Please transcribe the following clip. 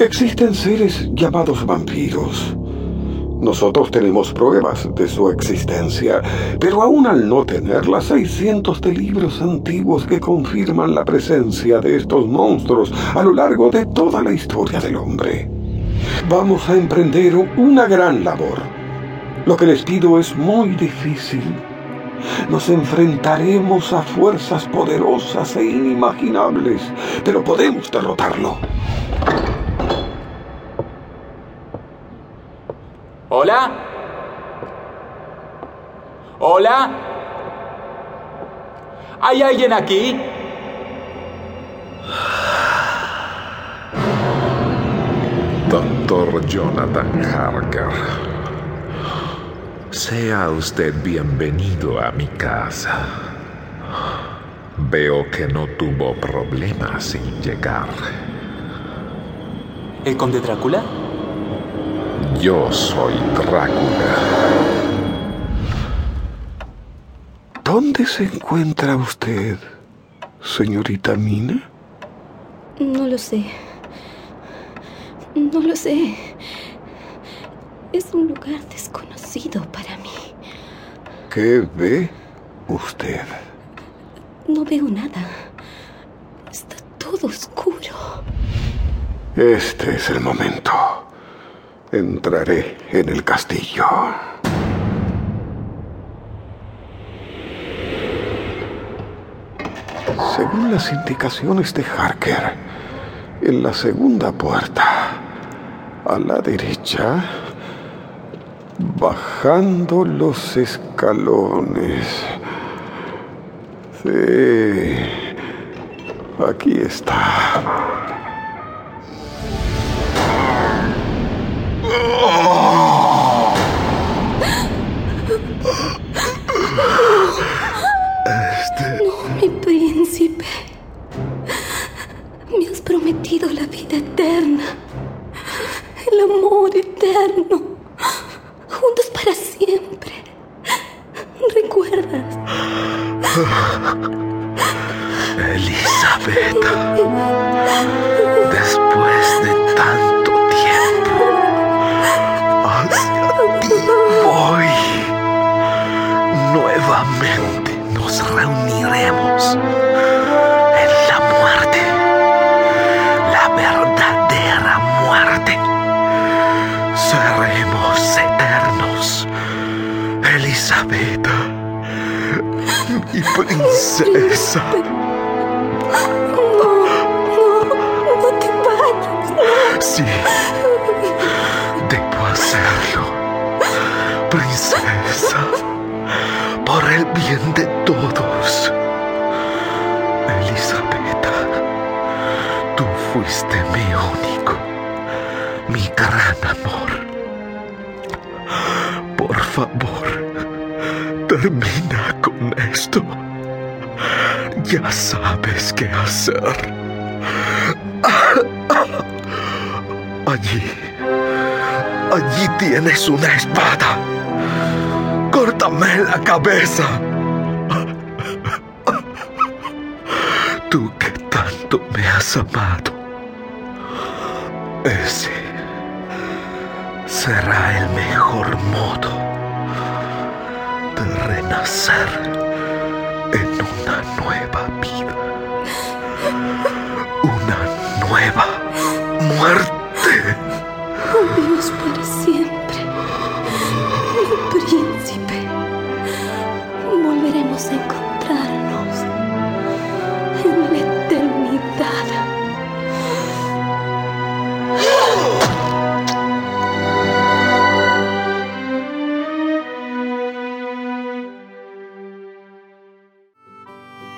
Existen seres llamados vampiros. Nosotros tenemos pruebas de su existencia, pero aún al no tenerlas hay cientos de libros antiguos que confirman la presencia de estos monstruos a lo largo de toda la historia del hombre. Vamos a emprender una gran labor. Lo que les pido es muy difícil. Nos enfrentaremos a fuerzas poderosas e inimaginables, pero podemos derrotarlo. ¿Hola? ¿Hola? ¿Hay alguien aquí? Doctor Jonathan Harker. Sea usted bienvenido a mi casa. Veo que no tuvo problemas sin llegar. ¿El conde Drácula? Yo soy Drácula. ¿Dónde se encuentra usted, señorita Mina? No lo sé. No lo sé. Es un lugar desconocido para mí. ¿Qué ve usted? No veo nada. Está todo oscuro. Este es el momento. Entraré en el castillo. Según las indicaciones de Harker, en la segunda puerta, a la derecha, bajando los escalones. Sí, aquí está. Me has prometido la vida eterna. El amor eterno. Juntos para siempre. ¿Recuerdas? Elizabeth, mi princesa. No, no, no te vayas. Sí, debo hacerlo, princesa, por el bien de todos. Elizabeth, tú fuiste mi único, mi gran amor. Por favor, termina con esto. Ya sabes qué hacer. Allí. Allí tienes una espada. Córtame la cabeza. Tú que tanto me has amado. Ese será el mejor modo renacer en una nueva vida. Una nueva